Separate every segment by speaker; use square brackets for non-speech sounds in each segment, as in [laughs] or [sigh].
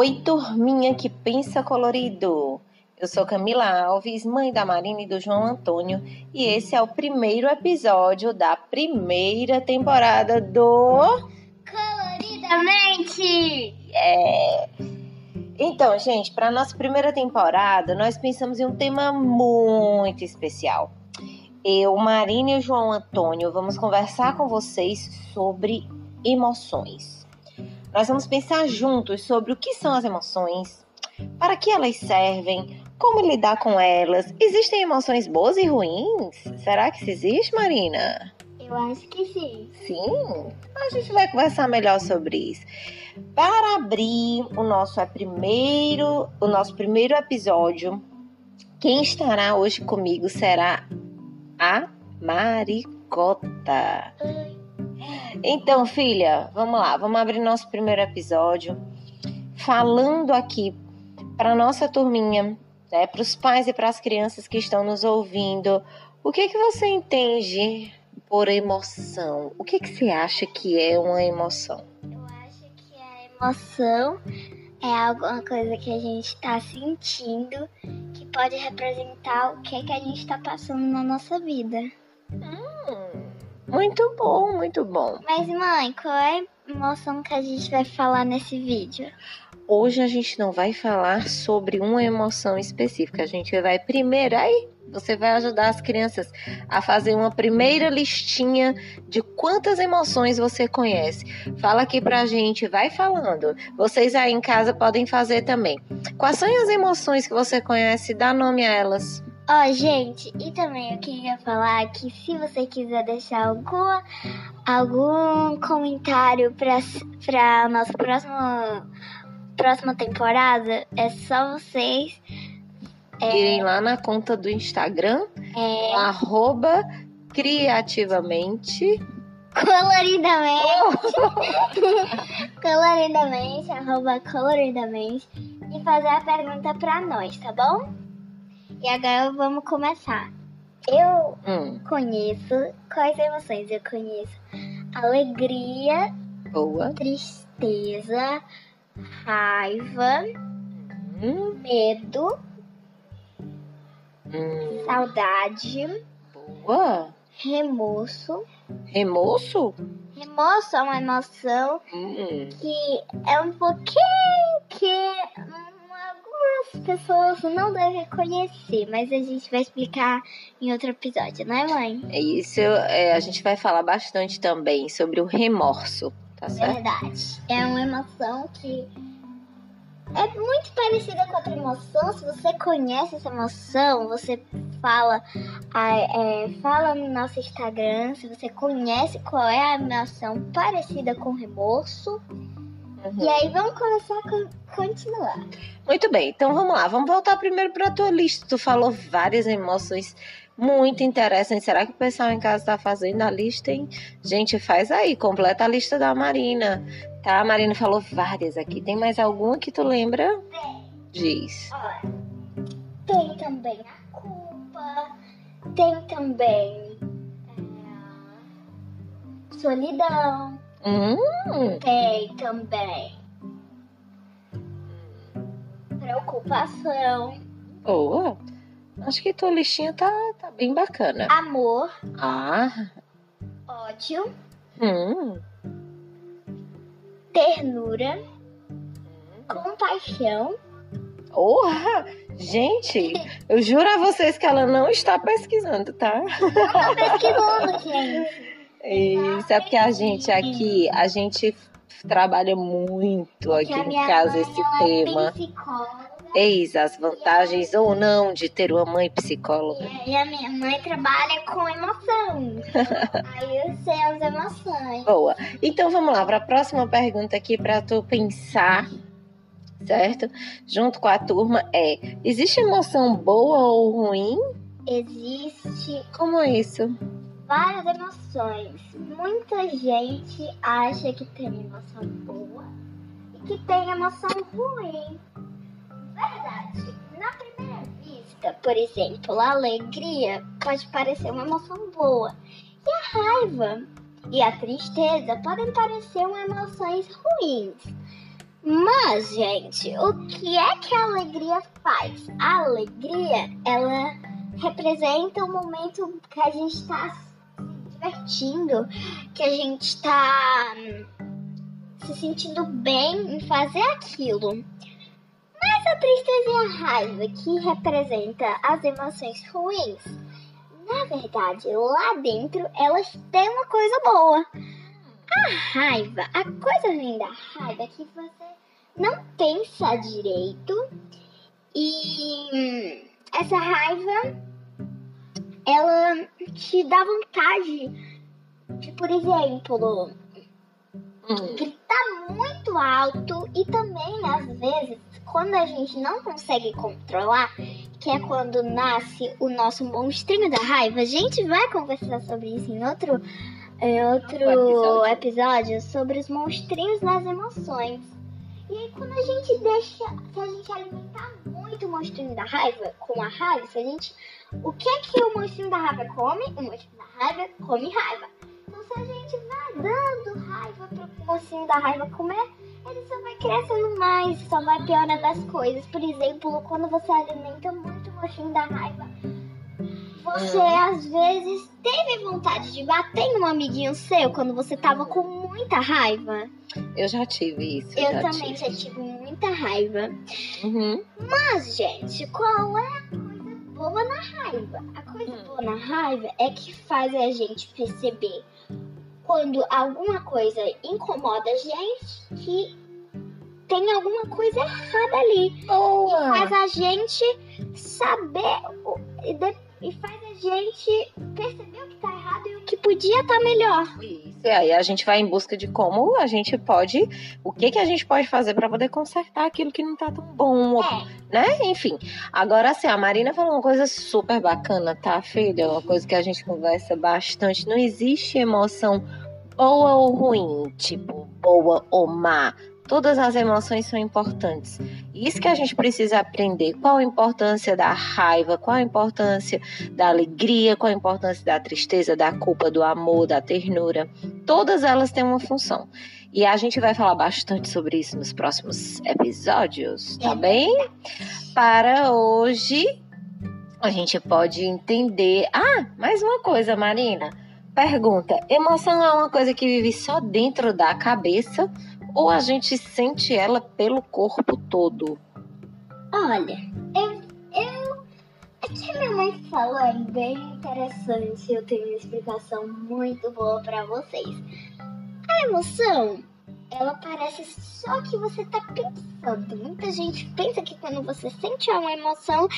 Speaker 1: Oi, turminha que pensa colorido! Eu sou Camila Alves, mãe da Marina e do João Antônio, e esse é o primeiro episódio da primeira temporada do
Speaker 2: Coloridamente!
Speaker 1: É. Então, gente, para nossa primeira temporada, nós pensamos em um tema muito especial. Eu, Marina e o João Antônio vamos conversar com vocês sobre emoções. Nós vamos pensar juntos sobre o que são as emoções, para que elas servem, como lidar com elas. Existem emoções boas e ruins? Será que isso existe, Marina?
Speaker 2: Eu acho que sim.
Speaker 1: Sim? A gente vai conversar melhor sobre isso. Para abrir o nosso primeiro, o nosso primeiro episódio, quem estará hoje comigo será a Maricota.
Speaker 2: Oi.
Speaker 1: Então, filha, vamos lá, vamos abrir nosso primeiro episódio falando aqui para nossa turminha, né, para os pais e para as crianças que estão nos ouvindo. O que que você entende por emoção? O que que você acha que é uma emoção?
Speaker 2: Eu acho que a emoção é alguma coisa que a gente está sentindo que pode representar o que, que a gente está passando na nossa vida.
Speaker 1: Muito bom, muito bom.
Speaker 2: Mas, mãe, qual é a emoção que a gente vai falar nesse vídeo?
Speaker 1: Hoje a gente não vai falar sobre uma emoção específica. A gente vai primeiro aí. Você vai ajudar as crianças a fazer uma primeira listinha de quantas emoções você conhece. Fala aqui pra gente, vai falando. Vocês aí em casa podem fazer também. Quais são as emoções que você conhece? Dá nome a elas.
Speaker 2: Ó, oh, gente, e também eu queria falar que se você quiser deixar alguma, algum comentário para a nossa próxima, próxima temporada, é só vocês
Speaker 1: é, irem lá na conta do Instagram,
Speaker 2: é,
Speaker 1: arroba criativamente.
Speaker 2: Coloridamente. [laughs] coloridamente, arroba coloridamente. E fazer a pergunta para nós, tá bom? E agora vamos começar. Eu
Speaker 1: Hum,
Speaker 2: conheço quais emoções? Eu conheço alegria,
Speaker 1: boa.
Speaker 2: tristeza, raiva,
Speaker 1: Hum,
Speaker 2: medo,
Speaker 1: hum,
Speaker 2: saudade,
Speaker 1: boa.
Speaker 2: remorso.
Speaker 1: Remoço?
Speaker 2: Remorso é uma emoção
Speaker 1: Hum,
Speaker 2: que é um pouquinho que algumas pessoas não devem conhecer, mas a gente vai explicar em outro episódio, não é, mãe?
Speaker 1: é isso. é, a gente vai falar bastante também sobre o remorso, tá certo?
Speaker 2: Verdade. É uma emoção que é muito parecida com outra emoção. Se você conhece essa emoção, você fala, é, fala no nosso Instagram. Se você conhece qual é a emoção parecida com remorso.
Speaker 1: Uhum.
Speaker 2: E aí vamos começar a con- continuar.
Speaker 1: Muito bem, então vamos lá. Vamos voltar primeiro para tua lista. Tu falou várias emoções muito interessantes. Será que o pessoal em casa está fazendo a lista, hein? Gente, faz aí, completa a lista da Marina. Tá? A Marina falou várias aqui. Tem mais alguma que tu lembra? Diz.
Speaker 2: Olha, tem também a culpa, tem também é, solidão,
Speaker 1: Hum,
Speaker 2: tem também preocupação,
Speaker 1: boa. Acho que tua listinha tá, tá bem bacana.
Speaker 2: amor,
Speaker 1: Ah,
Speaker 2: ódio,
Speaker 1: hum,
Speaker 2: ternura, compaixão.
Speaker 1: Porra! Gente, eu juro a vocês que ela não está pesquisando, tá?
Speaker 2: Eu tô pesquisando, gente.
Speaker 1: Isso é porque a gente aqui, a gente trabalha muito aqui
Speaker 2: Que
Speaker 1: em casa esse tema.
Speaker 2: É psicóloga,
Speaker 1: Eis as vantagens ou não de ter uma mãe psicóloga.
Speaker 2: e a minha mãe trabalha com emoção. [laughs] Aí eu sei as emoções.
Speaker 1: Boa. Então vamos lá para a próxima pergunta aqui para tu pensar, certo? Junto com a turma é: existe emoção boa ou ruim?
Speaker 2: Existe
Speaker 1: Como é isso?
Speaker 2: Várias emoções. Muita gente acha que tem emoção boa e que tem emoção ruim. Verdade. Na primeira vista, por exemplo, a alegria pode parecer uma emoção boa. E a raiva e a tristeza podem parecer emoções ruins. Mas, gente, o que é que a alegria faz? A alegria, ela representa o momento que a gente está divertindo, que a gente está hum, se sentindo bem em fazer aquilo. Mas a tristeza e a raiva, que representa as emoções ruins, na verdade, lá dentro elas têm uma coisa boa. A raiva, a coisa ruim da raiva é que você não pensa direito e hum, essa raiva ela te dá vontade de, por exemplo, hum. gritar muito alto e também às vezes quando a gente não consegue controlar, que é quando nasce o nosso monstrinho da raiva, a gente vai conversar sobre isso em outro, em outro episódio. episódio sobre os monstrinhos das emoções. E aí quando a gente deixa, se a gente alimentar muito o monstrinho da raiva com a raiva, se a gente. O que é que o monstrinho da raiva come? O monstrinho da raiva come raiva. Então se a gente vai dando raiva pro monstrinho da raiva comer, ele só vai crescendo mais, só vai piorando as coisas. Por exemplo, quando você alimenta muito o mocinho da raiva, você às vezes teve vontade de bater em um amiguinho seu quando você tava com muita raiva.
Speaker 1: Eu já tive isso.
Speaker 2: Eu, já também tive. já tive muita raiva. Uhum. Mas, gente, qual é a coisa boa na raiva? A coisa hum. boa na raiva é que faz a gente perceber quando alguma coisa incomoda a gente que tem alguma coisa errada ali. Boa. E faz a gente saber e faz a gente perceber o que tá errado e o que podia estar tá melhor.
Speaker 1: E aí a gente vai em busca de como a gente pode, o que que a gente pode fazer para poder consertar aquilo que não tá tão bom, é. né? Enfim. Agora assim, a Marina falou uma coisa super bacana, tá, filha? Uma coisa que a gente conversa bastante. Não existe emoção boa ou ruim, tipo boa ou má. Todas as emoções são importantes. Isso que a gente precisa aprender. Qual a importância da raiva, qual a importância da alegria, qual a importância da tristeza, da culpa, do amor, da ternura. Todas elas têm uma função. E a gente vai falar bastante sobre isso nos próximos episódios, tá bem? Para hoje, a gente pode entender. Ah, mais uma coisa, Marina. Pergunta: emoção é uma coisa que vive só dentro da cabeça ou a gente sente ela pelo corpo todo?
Speaker 2: Olha, eu. eu é que minha mãe falou é bem interessante. Eu tenho uma explicação muito boa para vocês. A emoção, ela parece só que você tá pensando. Muita gente pensa que quando você sente uma emoção,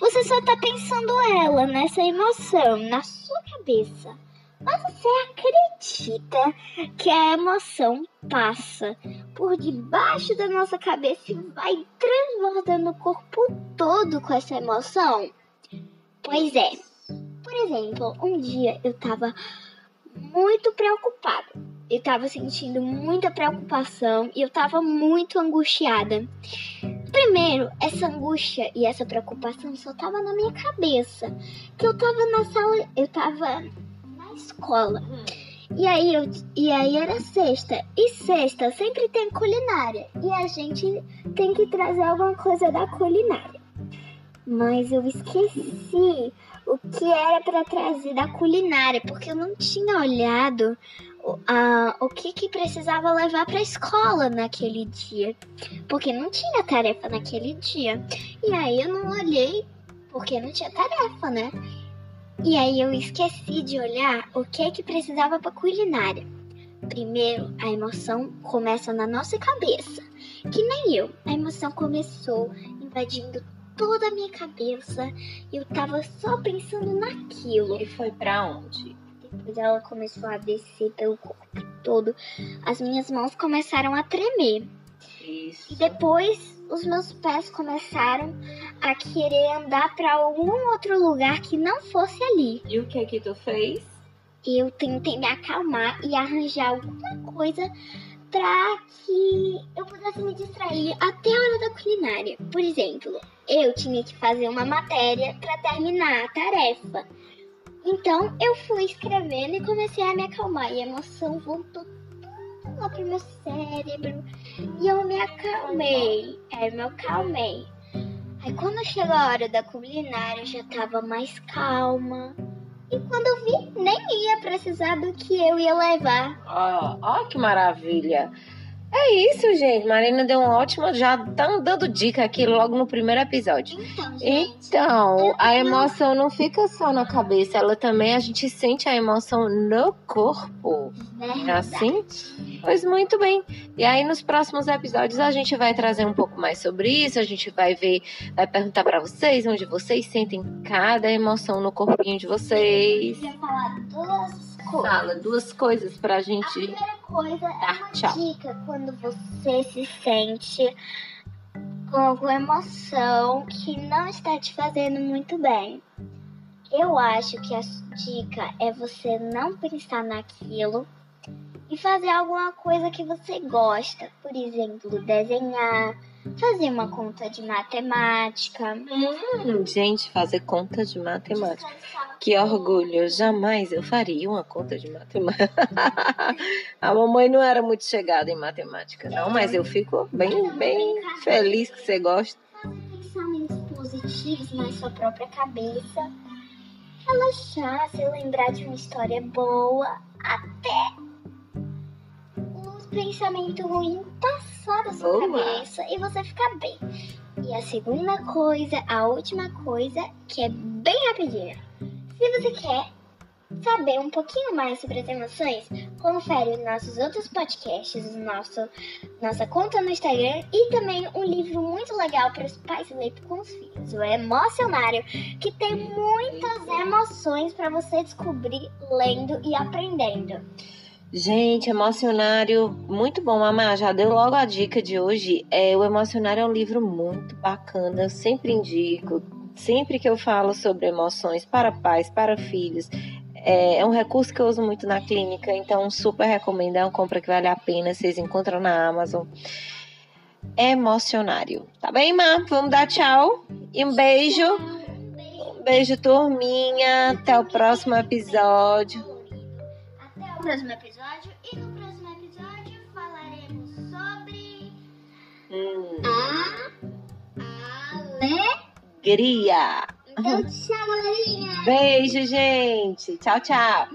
Speaker 2: você só tá pensando ela, nessa emoção, na sua cabeça. Mas você acredita que a emoção passa por debaixo da nossa cabeça e vai transbordando o corpo todo com essa emoção? Pois é. Por exemplo, um dia eu tava muito preocupada. Eu tava sentindo muita preocupação e eu tava muito angustiada. Primeiro, essa angústia e essa preocupação só tava na minha cabeça. Que eu tava na sala, eu tava escola. E aí, eu, e aí era sexta. E sexta sempre tem culinária. E a gente tem que trazer alguma coisa da culinária. Mas eu esqueci o que era para trazer da culinária, porque eu não tinha olhado a, o que, que precisava levar para a escola naquele dia. Porque não tinha tarefa naquele dia. E aí eu não olhei porque não tinha tarefa, né? E aí eu esqueci de olhar o que é que precisava para culinária. Primeiro, a emoção começa na nossa cabeça, que nem eu. A emoção começou invadindo toda a minha cabeça e eu tava só pensando naquilo.
Speaker 1: E foi para onde?
Speaker 2: Depois ela começou a descer pelo corpo todo. As minhas mãos começaram a tremer.
Speaker 1: Isso.
Speaker 2: E depois os meus pés começaram a querer andar para algum outro lugar que não fosse ali.
Speaker 1: E o que que tu fez?
Speaker 2: Eu tentei me acalmar e arranjar alguma coisa para que eu pudesse me distrair até a hora da culinária. Por exemplo, eu tinha que fazer uma matéria para terminar a tarefa. Então eu fui escrevendo e comecei a me acalmar e a emoção voltou tudo lá pro meu cérebro. E eu me acalmei. É, eu me acalmei. Aí quando chegou a hora da culinária, eu já tava mais calma. E quando eu vi, nem ia precisar do que eu ia levar.
Speaker 1: Ó, ó que maravilha. É isso, gente. Marina deu um ótimo. Já tá dando dica aqui logo no primeiro episódio.
Speaker 2: Então, gente.
Speaker 1: Então, a emoção não fica só na cabeça, ela também a gente sente a emoção no corpo. É
Speaker 2: verdade.
Speaker 1: assim? Pois muito bem. E aí nos próximos episódios a gente vai trazer um pouco mais sobre isso, a gente vai ver, vai perguntar pra vocês onde vocês sentem cada emoção no corpinho de vocês.
Speaker 2: Eu falar duas coisas.
Speaker 1: Fala duas coisas pra
Speaker 2: A
Speaker 1: gente.
Speaker 2: primeira coisa é
Speaker 1: Tá,
Speaker 2: uma
Speaker 1: tchau.
Speaker 2: dica quando você se sente com alguma emoção que não está te fazendo muito bem. Eu acho que a dica é você não pensar naquilo e fazer alguma coisa que você gosta. Por exemplo, desenhar, fazer uma conta de matemática.
Speaker 1: Hum, gente, fazer conta de matemática. Que orgulho, jamais eu faria uma conta de matemática. [laughs] A mamãe não era muito chegada em matemática, não, mas eu fico bem, bem feliz que você gosta.
Speaker 2: fazer pensamentos positivos na sua própria cabeça, relaxar, se lembrar de uma história boa, até os pensamentos ruins passar da sua
Speaker 1: Boa.
Speaker 2: cabeça e você ficar bem. E a segunda coisa, a última coisa, que é bem rapidinha. Se você quer saber um pouquinho mais sobre as emoções, confere os nossos outros podcasts, nosso, nossa conta no Instagram e também um livro muito legal para os pais lerem com os filhos, o Emocionário, que tem muitas emoções para você descobrir lendo e aprendendo.
Speaker 1: Gente, emocionário, muito bom, mamá. Já deu logo a dica de hoje. É, o emocionário é um livro muito bacana, eu sempre indico. Sempre que eu falo sobre emoções para pais, para filhos, é, é um recurso que eu uso muito na clínica, então super recomendo. É uma compra que vale a pena. Vocês encontram na Amazon. Emocionário. Tá bem, Má? Vamos dar tchau. E um beijo. Um beijo, turminha. Até o próximo episódio.
Speaker 2: Próximo episódio. E no próximo episódio falaremos sobre
Speaker 1: Hum,
Speaker 2: a Ale.
Speaker 1: Gria.
Speaker 2: Então, tchau, galerinha.
Speaker 1: Beijo, gente. Tchau, tchau.